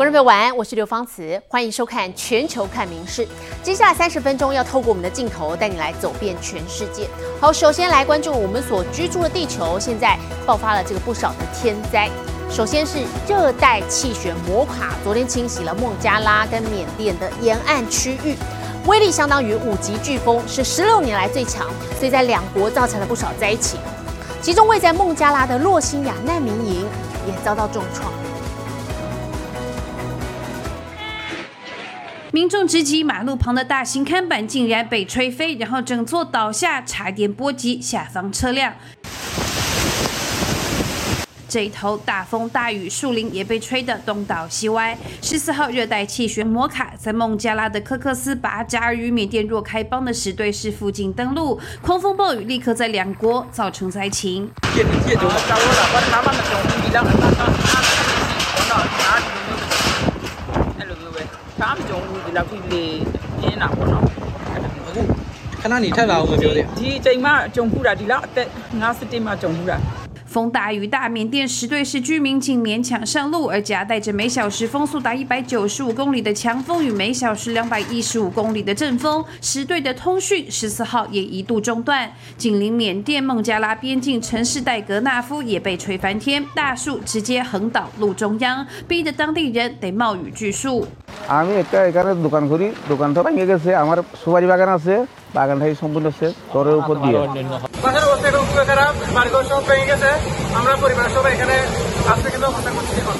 观众朋友晚安，我是刘芳慈，欢迎收看《全球看名事》。接下来三十分钟要透过我们的镜头带你来走遍全世界。好，首先来关注我们所居住的地球，现在爆发了这个不少的天灾。首先是热带气旋摩卡，昨天侵袭了孟加拉跟缅甸的沿岸区域，威力相当于五级飓风，是十六年来最强，所以在两国造成了不少灾情。其中位在孟加拉的洛辛亚难民营也遭到重创。民众直击马路旁的大型看板，竟然被吹飞，然后整座倒下，差点波及下方车辆。这一头大风大雨，树林也被吹得东倒西歪。十四号热带气旋摩卡在孟加拉的科克斯巴扎尔与缅甸若开邦的石堆市附近登陆，狂风暴雨立刻在两国造成灾情。 ဒီလောက်ထိလေပြင်းတာပေါ့နော်အခုခဏနေထပ်လာအောင်မပြောသေးဘူးဒီအချိန်မှကြုံခုတာဒီလောက်အသက်50မှာကြုံခုတာ 风大雨大，缅甸十队市居民竟勉强上路，而夹带着每小时风速达一百九十五公里的强风与每小时两百一十五公里的阵风，十队的通讯十四号也一度中断。紧邻缅甸孟加拉边境城市戴格纳夫也被吹翻天，大树直接横倒路中央，逼得当地人得冒雨拒树。আমি একটা এখানে দোকান করি দোকানটা ভেঙে গেছে আমার সুপারি বাগান আছে বাগানটাই সম্পূর্ণ শেষ ঘরের উপর দিয়ে বাসার অবস্থা এখন খুবই খারাপ বাড়িঘর সব ভেঙে গেছে আমরা পরিবারের সবাই এখানে আসতে কিন্তু অবস্থা করছি এখন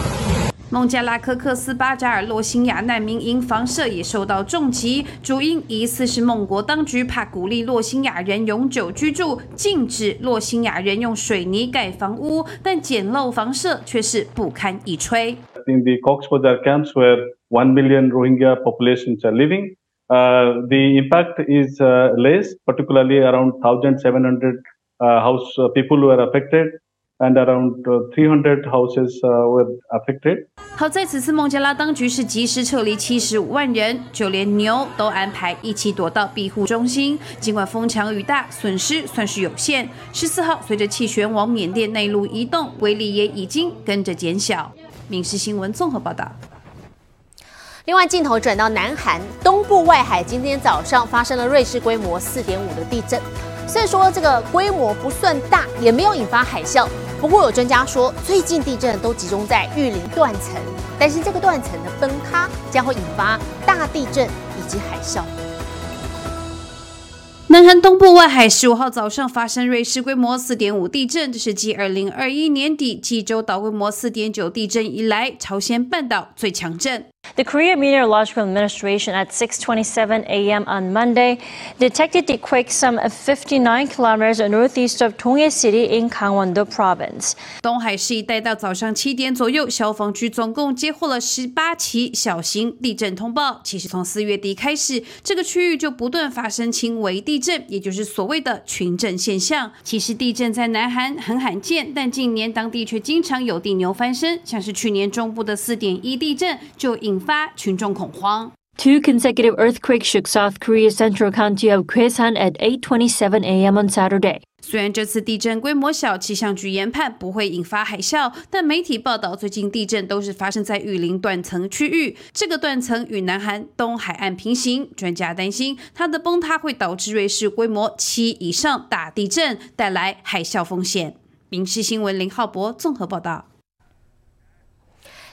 孟加拉科克斯巴扎尔洛辛亚难民营房舍也受到重击，主因疑似是孟国当局怕鼓励洛辛亚人永久居住，禁止洛辛亚人用水泥盖房屋，但简陋房舍却是不堪一吹。In the Cox's Bazar camps, where one million Rohingya populations are living, Uh, the impact is uh, less, particularly around 1,700 uh, house uh, people were affected. and around uh, 300 houses were affected. 好在此次孟加拉当局是及时撤离七十五万人，就连牛都安排一起躲到庇护中心。尽管风强雨大，损失算是有限。十四号随着气旋往缅甸内陆移动，威力也已经跟着减小。民事新闻综合报道。另外，镜头转到南韩东部外海，今天早上发生了瑞士规模四点五的地震。虽然说这个规模不算大，也没有引发海啸。不过有专家说，最近地震都集中在玉林断层，担心这个断层的崩塌将会引发大地震以及海啸。南韩东部外海十五号早上发生瑞士规模四点五地震，这是继二零二一年底济州岛规模四点九地震以来，朝鲜半岛最强震。The Korea Meteorological Administration at 6:27 a.m. on Monday detected the quake some 59 kilometers northeast of Tonghe City in Gangwon-do Province. 东海市一带到早上七点左右，消防局总共接获了十八起小型地震通报。其实从四月底开始，这个区域就不断发生轻微地震，也就是所谓的群震现象。其实地震在南韩很罕见，但近年当地却经常有地牛翻身，像是去年中部的四点一地震就引。发群众恐慌。Two consecutive earthquakes shook South Korea's central county of Kwesan at 8:27 a.m. on Saturday. 虽然这次地震规模小，气象局研判不会引发海啸，但媒体报道最近地震都是发生在雨林断层区域。这个断层与南韩东海岸平行，专家担心它的崩塌会导致瑞士规模七以上大地震，带来海啸风险。民事新闻林浩博综合报道。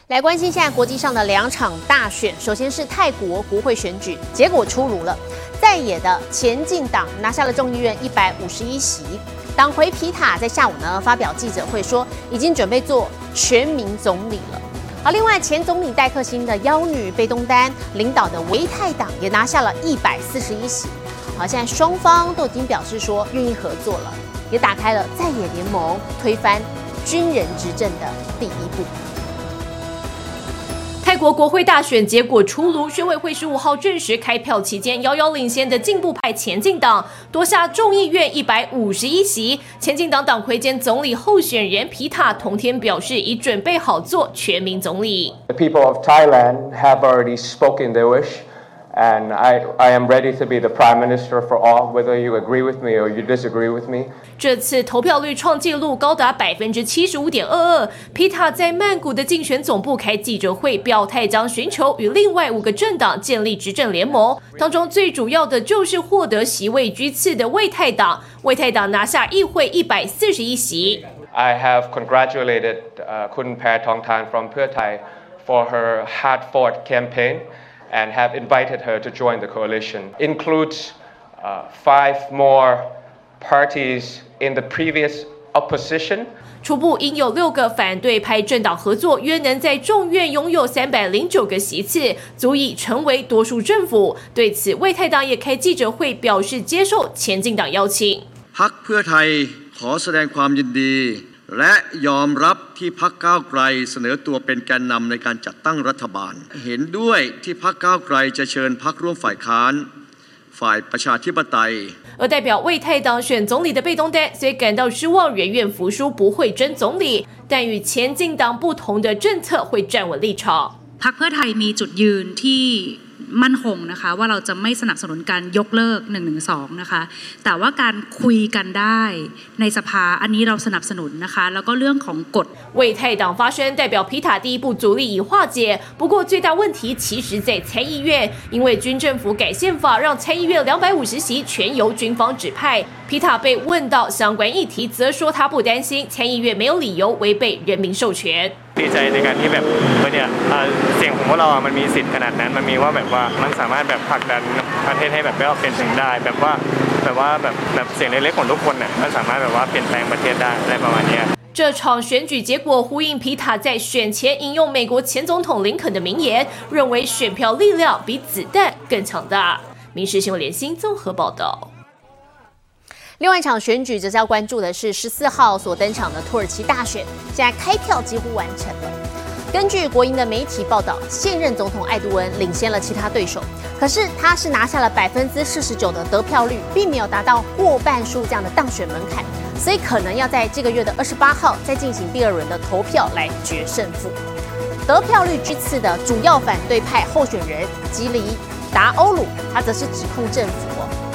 来关心现在国际上的两场大选，首先是泰国国会选举结果出炉了，在野的前进党拿下了众议院一百五十一席，党魁皮塔在下午呢发表记者会说，已经准备做全民总理了。而另外前总理戴克星的妖女贝东丹领导的维泰党也拿下了一百四十一席，好，现在双方都已经表示说愿意合作了，也打开了在野联盟推翻军人执政的第一步。泰国国会大选结果出炉，选委会十五号证实，开票期间遥遥领先的进步派前进党夺下众议院一百五十一席。前进党党魁兼总理候选人皮塔同天表示，已准备好做全民总理。The people of Thailand have already spoken their wish. and I, I am ready to be the prime minister for all, whether you agree with me or you disagree with me. 这次投票率创纪录高达百分之七十五点二二。皮塔在曼谷的竞选总部开记者会，表态将寻求与另外五个政党建立执政联盟，当中最主要的就是获得席位居次的为泰党。为泰党拿下议会一百四十一席。I have congratulated uh, Kun Paetongtarn from Pheu Thai for her hard-fought campaign and have invited her to join the coalition. Includes uh, five more parties in the previous opposition. 初步应有六个反对派政党合作，约能在众院拥有三百零九个席次，足以成为多数政府。对此，魏泰党也开记者会表示接受前进党邀请。พักเพื่อไทยขอแสดงความยินดี และยอมรับที่พักก้าวไกลเสนอตัวเป็นแกนนำในการจัดตั้งรัฐบาล เห็นด้วยที่พักก้าวไกลจะเชิญพักร่วมฝ่ายค้านฝ่ายประชาธิปไตย而代表为泰党选总理的被动代虽感到失望，人愿服输不会争总理，但与前进党不同的政策会站稳立场。พรรคเพื่อไทยมีจุดยืนที่ มั่นคงนะคะว่าเราจะไม่สนับสนุนการยกเลิก1นึนะคะแต่ว่าการคุยกันได้ในสภาอันนี้เราสนับสนุนนะคะแล้วก็เรื่องของกฎ为泰党发声代表皮塔第一步阻力已化解不过最大问题其实在参议院因为军政府改宪法让参议院250席全由军方指派皮塔被问到相关议题则说他不担心参议院没有理由违背人民授权ดีใจในการที่แบบเนี่ยเสียงของพวกเรามันมีสิทธิ์ขนาดนั้นมันมีว่าแบบว่า มันสามารถแบบผลักดันประเทศให้แบบไม่เอาเป็นถึงได้แบบว่าแบบว่าแบบแบบเสียงเล็กๆของทุกคนเนี่ยมันสามารถแบบว่าเปลี่ยนแปลงประเทศได้อะไรประมาณนี้这场选举结果呼应皮塔在选前引用美国前总统林肯的名言，认为选票力量比子弹更强大。民事新闻联新综合报道。另外一场选举则是要关注的是十四号所登场的土耳其大选，现在开票几乎完成了。 根据国营的媒体报道，现任总统艾杜文领先了其他对手，可是他是拿下了百分之四十九的得票率，并没有达到过半数这样的当选门槛，所以可能要在这个月的二十八号再进行第二轮的投票来决胜负。得票率居次的主要反对派候选人吉里达欧鲁，他则是指控政府。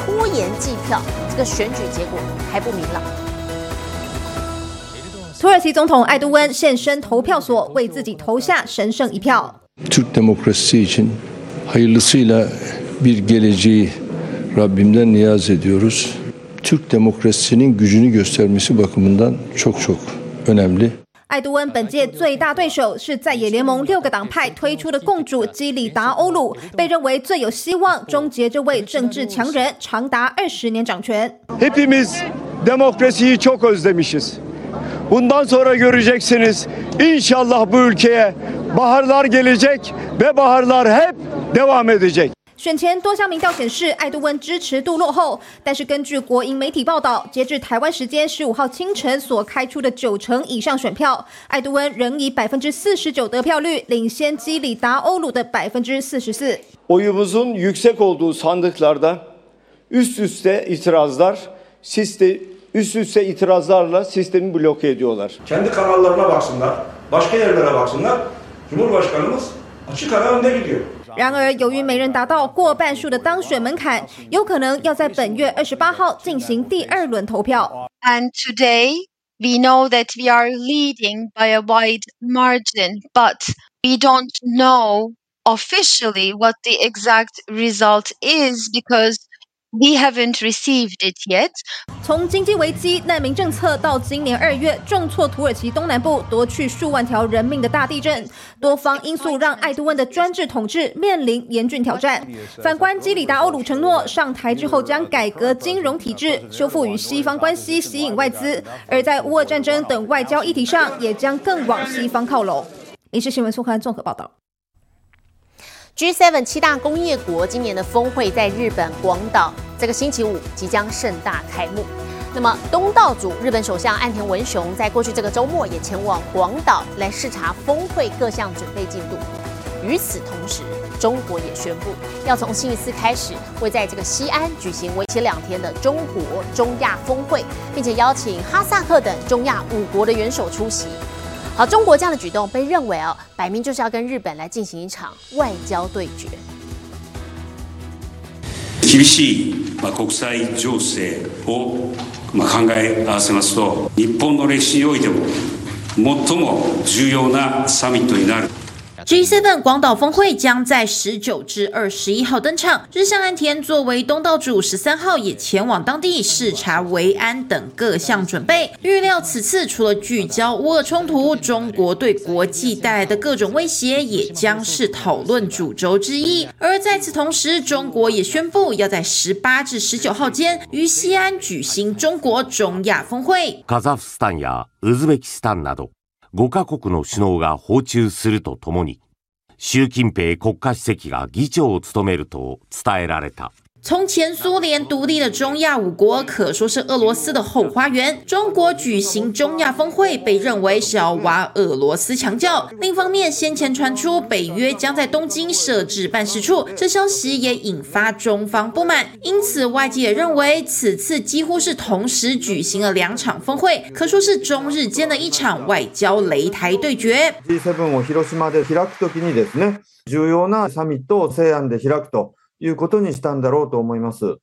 拖延计票，这个选举结果还不明朗。土耳其总统艾都温现身投票所，为自己投下神圣一票。Türk demokrasi için hayırlısıyla bir geleceği Rabbimden niyaz ediyoruz. Türk demokrasisinin gücünü göstermesi bakımından çok çok önemli. 艾杜恩本届最大对手是在野联盟六个党派推出的共主基里达欧鲁，被认为最有希望终结这位政治强人长达二十年掌权。Hepimiz demokrasiyi çok özlemişiz. Bundan sonra göreceksiniz. İnşallah bu ülkeye baharlar gelecek ve baharlar hep devam edecek. 选前多项民调显示，艾杜温支持度落后。但是根据国营媒体报道，截至台湾时间十五号清晨所开出的九成以上选票，艾杜温仍以百分之四十九得票率领先基里达欧鲁的百分之四十四。Oyumuzun yüksek olduğu sandıklarda üst üste itirazlar, sistem üst üste itirazlarla sistemi bloke ediyorlar. Kendi kanallarına baksınlar, başka yerlere baksınlar. Cumhurbaşkanımız açık ara önde gidiyor. 然而，由于没人达到过半数的当选门槛，有可能要在本月二十八号进行第二轮投票。And today we know that we are leading by a wide margin, but we don't know officially what the exact result is because We haven't received it yet. 从经济危机、难民政策到今年二月重挫土耳其东南部、夺去数万条人命的大地震，多方因素让艾杜温的专制统治面临严峻挑战。反观基里达欧鲁承诺上台之后将改革金融体制、修复与西方关系、吸引外资，而在乌俄战争等外交议题上也将更往西方靠拢。影视新闻苏刊综合报道。G7 七大工业国今年的峰会在日本广岛，这个星期五即将盛大开幕。那么东道主日本首相岸田文雄在过去这个周末也前往广岛来视察峰会各项准备进度。与此同时，中国也宣布要从星期四开始，会在这个西安举行为期两天的中国中亚峰会，并且邀请哈萨克等中亚五国的元首出席。好，中国这样的举动被认为啊，摆明就是要跟日本来进行一场外交对决。 厳しい国際情勢を考え合わせますと日本の歴史においても最も重要なサミットになる。 G7 广岛峰会将在十九至二十一号登场。日向安田作为东道主，十三号也前往当地视察维安等各项准备。预料此次除了聚焦乌俄冲突，中国对国际带来的各种威胁也将是讨论主轴之一。而在此同时，中国也宣布要在十八至十九号间于西安举行中国中亚峰会。カザフスタンやウズベキスタンなど。 5カ国の首脳が訪中するとともに習近平国家主席が議長を務めると伝えられた。从前苏联独立的中亚五国可说是俄罗斯的后花园。中国举行中亚峰会，被认为是要挖俄罗斯墙角。另一方面，先前传出北约将在东京设置办事处，这消息也引发中方不满。因此，外界也认为此次几乎是同时举行了两场峰会，可说是中日间的一场外交擂台对决。G7 を広島で開くときにですね、重要なサミットを西安で開くと。 いうことにしたんだろうと思います。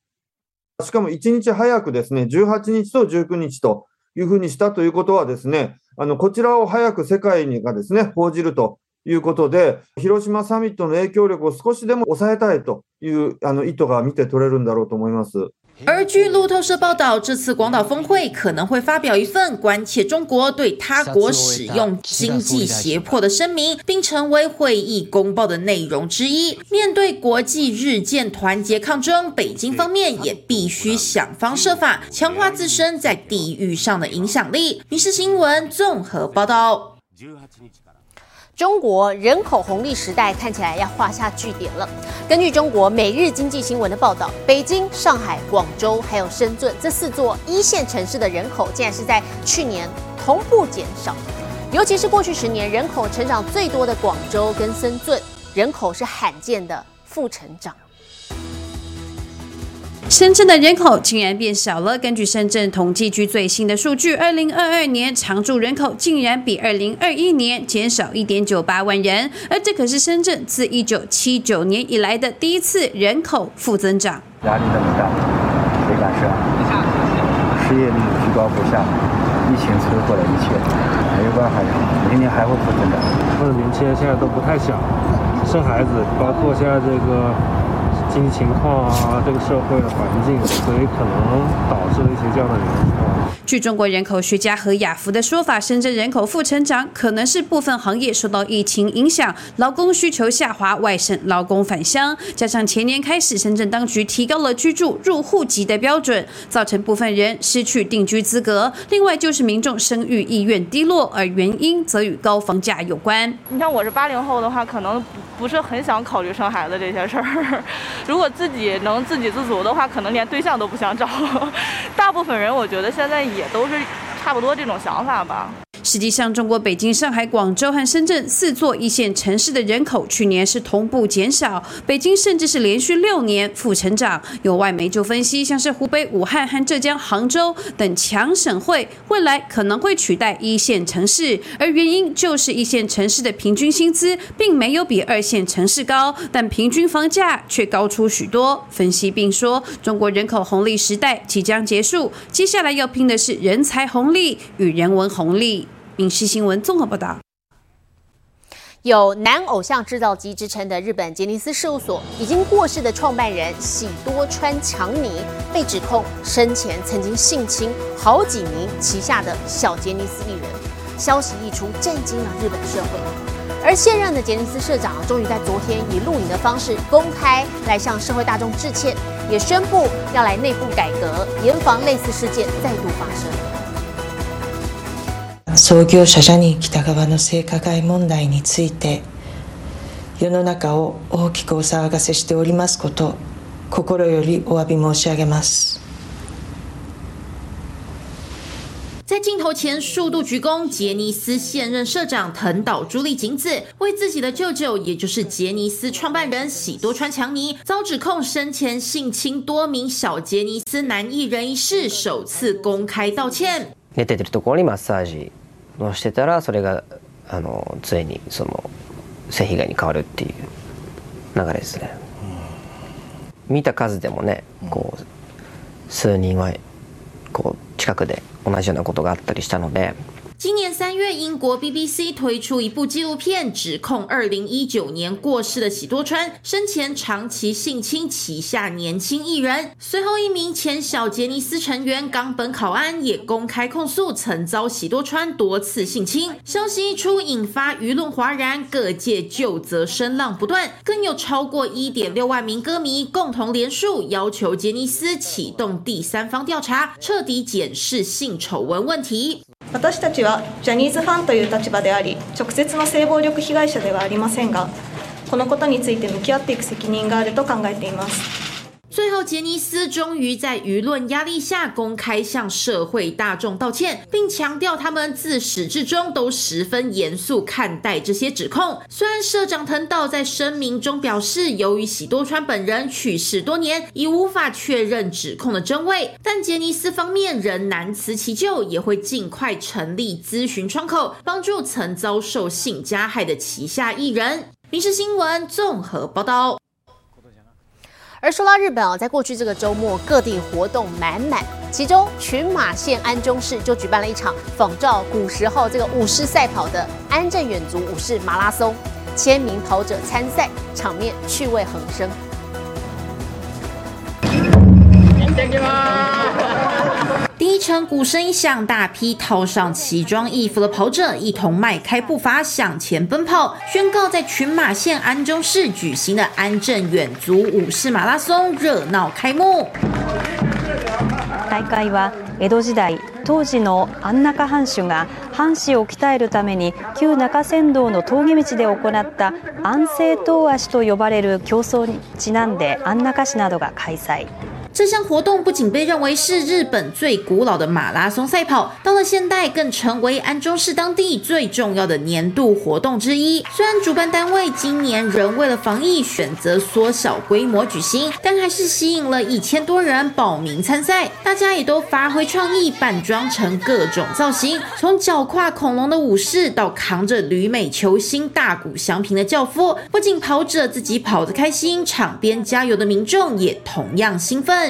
しかも1日早くですね、18日と19日というふうにしたということはですね、あのこちらを早く世界にがですね、報じるということで、広島サミットの影響力を少しでも抑えたいというあの意図が見て取れるんだろうと思います。而据路透社报道，这次广岛峰会可能会发表一份关切中国对他国使用经济胁迫的声明，并成为会议公报的内容之一。面对国际日渐团结抗争，北京方面也必须想方设法强化自身在地域上的影响力。民事新闻综合报道。中国人口红利时代看起来要画下句点了。根据中国每日经济新闻的报道，北京、上海、广州还有深圳这四座一线城市的人口，竟然是在去年同步减少。尤其是过去十年人口成长最多的广州跟深圳，人口是罕见的负成长。深圳的人口竟然变少了。根据深圳统计局最新的数据，二零二二年常住人口竟然比二零二一年减少一点九八万人，而这可是深圳自一九七九年以来的第一次人口负增长。压力那么大，谁敢生？失业率居高不下，疫情摧毁了一切，没有办法呀，明年还会负增长。或者年轻人现在都不太想生孩子，包括现在这个。经济情况啊，这个社会的环境，所以可能导致了一些这样的人口。据中国人口学家何雅福的说法，深圳人口负成长可能是部分行业受到疫情影响，劳工需求下滑，外省劳工返乡，加上前年开始深圳当局提高了居住入户籍的标准，造成部分人失去定居资格。另外就是民众生育意愿低落，而原因则与高房价有关。你像我是八零后的话，可能不是很想考虑生孩子这些事儿。如果自己能自给自足的话，可能连对象都不想找。大部分人，我觉得现在也都是差不多这种想法吧。实际上，中国北京、上海、广州和深圳四座一线城市的人口去年是同步减少，北京甚至是连续六年负成长。有外媒就分析，像是湖北武汉和浙江杭州等强省会，未来可能会取代一线城市，而原因就是一线城市的平均薪资并没有比二线城市高，但平均房价却高出许多。分析并说，中国人口红利时代即将结束，接下来要拼的是人才红利与人文红利。影视新闻综合报道：有“男偶像制造机”之称的日本杰尼斯事务所已经过世的创办人喜多川强尼，被指控生前曾经性侵好几名旗下的小杰尼斯艺人。消息一出，震惊了日本社会。而现任的杰尼斯社长终于在昨天以录影的方式公开来向社会大众致歉，也宣布要来内部改革，严防类似事件再度发生。創業者ジャニー喜多川の性加害問題について世の中を大きくお騒がせしておりますこと心よりお詫び申し上げます。在镜头前数度鞠躬，杰尼斯现任社长藤岛朱莉景子为自己的舅舅，也就是杰尼斯创办人喜多川强尼遭指控生前性侵多名小杰尼斯男艺人一事，首次公开道歉。寝てるところにマッサージをしてたらそれがあのついにその性被害に変わるっていう流れですね。見た数でもねこう数人はこう近くで同じようなことがあったりしたので。今年三月，英国 BBC 推出一部纪录片，指控二零一九年过世的喜多川生前长期性侵旗下年轻艺人。随后，一名前小杰尼斯成员冈本考安也公开控诉，曾遭喜多川多次性侵。消息一出，引发舆论哗然，各界就责声浪不断，更有超过一点六万名歌迷共同联署，要求杰尼斯启动第三方调查，彻底检视性丑闻问题。私たちはジャニーズファンという立場であり直接の性暴力被害者ではありませんがこのことについて向き合っていく責任があると考えています。最后，杰尼斯终于在舆论压力下公开向社会大众道歉，并强调他们自始至终都十分严肃看待这些指控。虽然社长藤岛在声明中表示，由于喜多川本人去世多年，已无法确认指控的真伪，但杰尼斯方面仍难辞其咎，也会尽快成立咨询窗口，帮助曾遭受性加害的旗下艺人。民事新闻综合报道。而说到日本啊，在过去这个周末，各地活动满满，其中群马县安中市就举办了一场仿照古时候这个武士赛跑的安镇远足武士马拉松，千名跑者参赛，场面趣味横生。第一程鼓声一响，大批套上奇装异服的跑者一同迈开步伐向前奔跑，宣告在群马县安中市举行的安正远足武士马拉松热闹开幕。大会は江戸時代当時の安中藩主が藩士を鍛えるために旧中山道の峠道で行った安政東足と呼ばれる競争にちなんで安中市などが開催。 这项活动不仅被认为是日本最古老的马拉松赛跑，到了现代更成为安中市当地最重要的年度活动之一。虽然主办单位今年仍为了防疫选择缩小规模举行，但还是吸引了一千多人报名参赛。大家也都发挥创意，扮装成各种造型，从脚跨恐龙的武士到扛着旅美球星大谷翔平的教父。不仅跑者自己跑得开心，场边加油的民众也同样兴奋。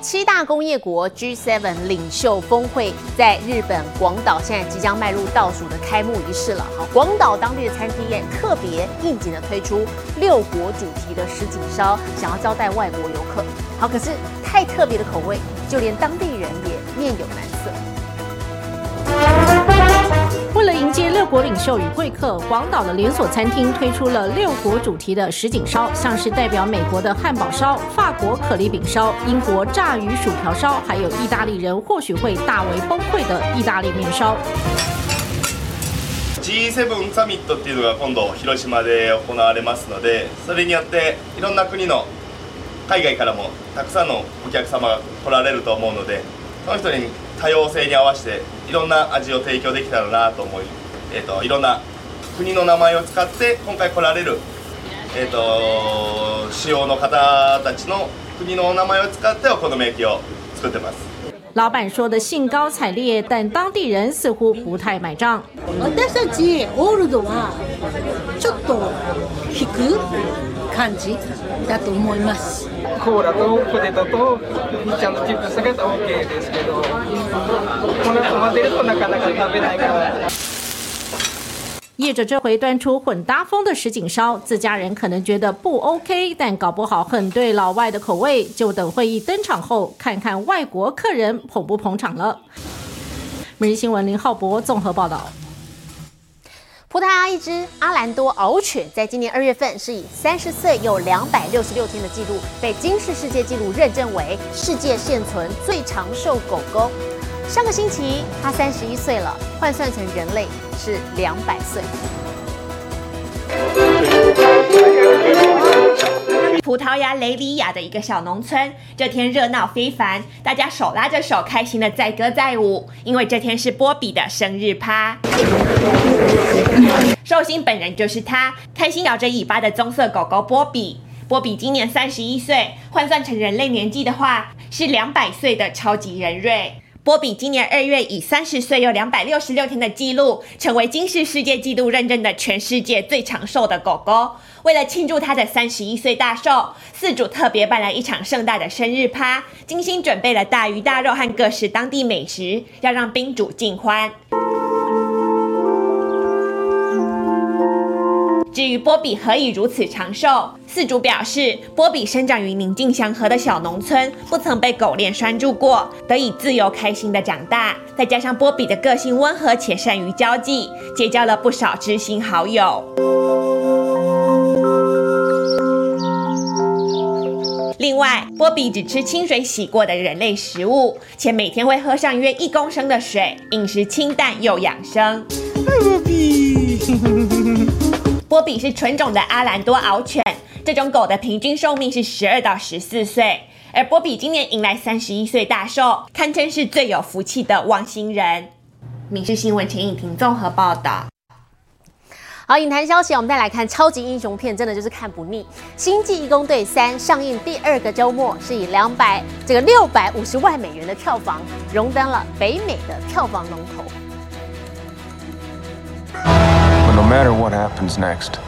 七大工业国 G7 领袖峰会在日本广岛，现在即将迈入倒数的开幕仪式了。哈，广岛当地的餐厅也特别应景的推出六国主题的石井烧，想要招待外国游客。好，可是太特别的口味，就连当地人也面有难色。为了迎接六国领袖与贵客，广岛的连锁餐厅推出了六国主题的什锦烧，像是代表美国的汉堡烧、法国可丽饼烧、英国炸鱼薯条烧，还有意大利人或许会大为崩溃的意大利面烧。G7 サミットっていうのが今度広島で行われますので、それによっていろんな国の海外からもたくさんのお客様が来られると思うので、その人に 多様性に合わせていろんな味を提供できたらなと思い、えーと、いろんな国の名前を使って今回来られる、えーと、主要の方たちの国の名前を使ってお好み焼きを作ってます。老板说的兴高采烈，但当地人似乎不太買账。私たちオールドはちょっと引く感じだと思います。コーラとポテトとちゃんとチップスが OK ですけど、この混ぜるとなかなか食べないから。业者这回端出混搭风的什锦烧，自家人可能觉得不 OK，但搞不好很对老外的口味。就等会议登场后，看看外国客人捧不捧场了。每日新闻林浩博综合报道。 葡萄牙一只阿兰多獒犬，在今年二月份是以三十岁又两百六十六天的记录，被金氏世界纪录认证为世界现存最长寿狗狗。上个星期，它三十一岁了，换算成人类是两百岁。葡萄牙雷里亚的一个小农村，这天热闹非凡，大家手拉着手，开心的载歌载舞，因为这天是波比的生日趴。寿星本人就是他，开心摇着尾巴的棕色狗狗波比。波比今年三十一岁，换算成人类年纪的话，是两百岁的超级人瑞。波比今年二月以三十岁又两百六十六天的纪录，成为今世世界纪录认证的全世界最长寿的狗狗。为了庆祝他的三十一岁大寿，饲主特别办了一场盛大的生日趴，精心准备了大鱼大肉和各式当地美食，要让宾主尽欢。至于波比何以如此长寿，饲主表示，波比生长于宁静祥和的小农村，不曾被狗链拴住过，得以自由开心的长大。再加上波比的个性温和且善于交际，结交了不少知心好友。另外，波比只吃清水洗过的人类食物，且每天会喝上约一公升的水，饮食清淡又养生。波比。波比是纯种的阿兰多獒犬，这种狗的平均寿命是十二到十四岁，而波比今年迎来三十一岁大寿，堪称是最有福气的汪星人。《民事新闻》陈颖婷综合报道。好，影坛消息，我们再来看超级英雄片，真的就是看不腻。《星际义工队三》上映第二个周末，是以两百这个六百五十万美元的票房，荣登了北美的票房龙头。Matter what happens next,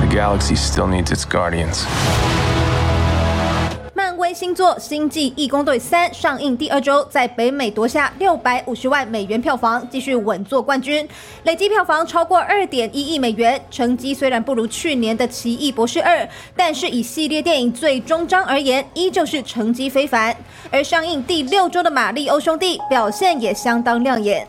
the galaxy still needs its guardians. 漫威新作《星际义工队三》上映第二周，在北美夺下六百五十万美元票房，继续稳坐冠军，累计票房超过二点一亿美元。成绩虽然不如去年的《奇异博士二》，但是以系列电影最终章而言，依旧是成绩非凡。而上映第六周的《马里欧兄弟》表现也相当亮眼。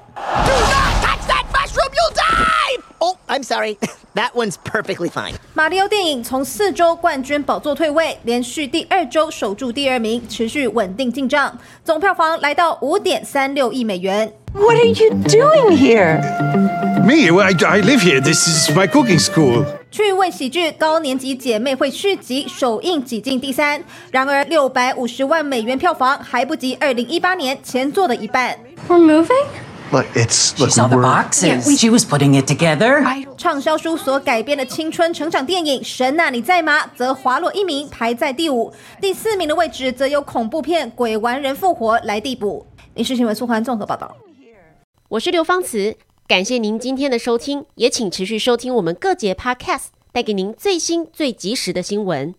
I'm sorry. That one's perfectly fine. 马里奥电影从四周冠军宝座退位，连续第二周守住第二名，持续稳定进账，总票房来到五点三六亿美元。What are you doing here? Me? Well, I, I live here. This is my cooking school. 趣味喜剧《高年级姐妹会》续集首映挤进第三，然而六百五十万美元票房还不及二零一八年前作的一半。We're moving? Look, it's look. She saw the boxes. She was putting it together. 畅销书所改编的青春成长电影《神啊你在吗》则滑落一名，排在第五。第四名的位置则由恐怖片《鬼玩人复活》来递补。影视新闻苏环综合报道。我是刘芳慈，感谢您今天的收听，也请持续收听我们各节 Podcast，带给您最新最及时的新闻。